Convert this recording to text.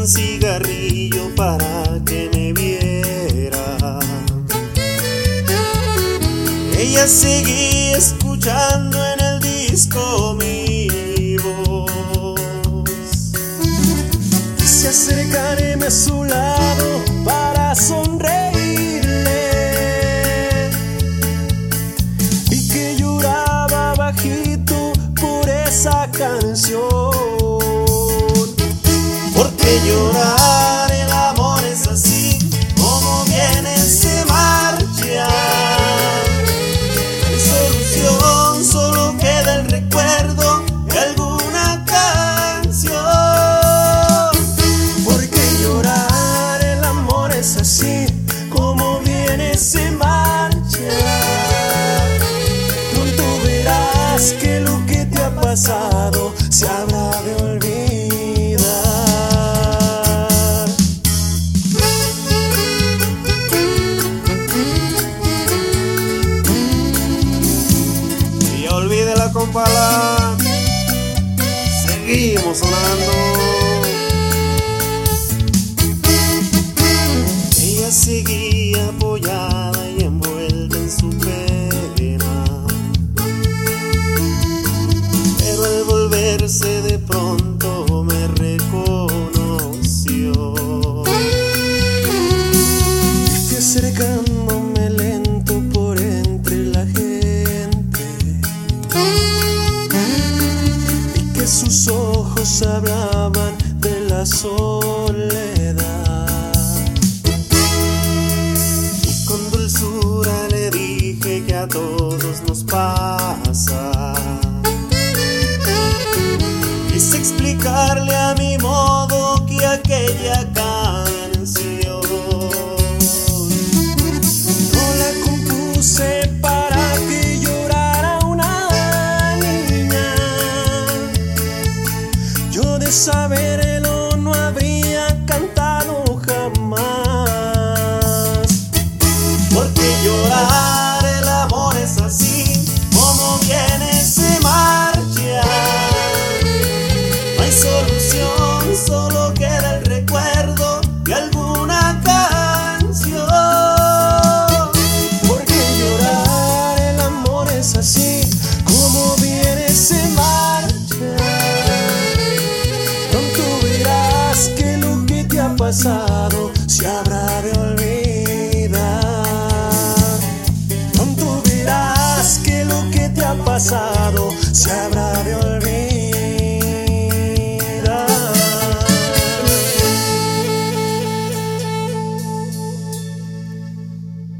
un cigarrillo para que me viera. Ella seguía escuchando en el disco mi voz. Quise acercarme a su lado Porque llorar el amor es así, como viene se marcha. Solución, solo queda el recuerdo de alguna canción. Porque llorar el amor es así, como viene se marcha. Pronto verás que lo que te ha pasado se habrá la compala, seguimos sonando. Ella seguía apoyada y envuelta en su pena. Pero al volverse Vi que sus ojos hablaban de la soledad. Y con dulzura le dije que a todos nos pasa. Quise explicarle a mi modo que aquella te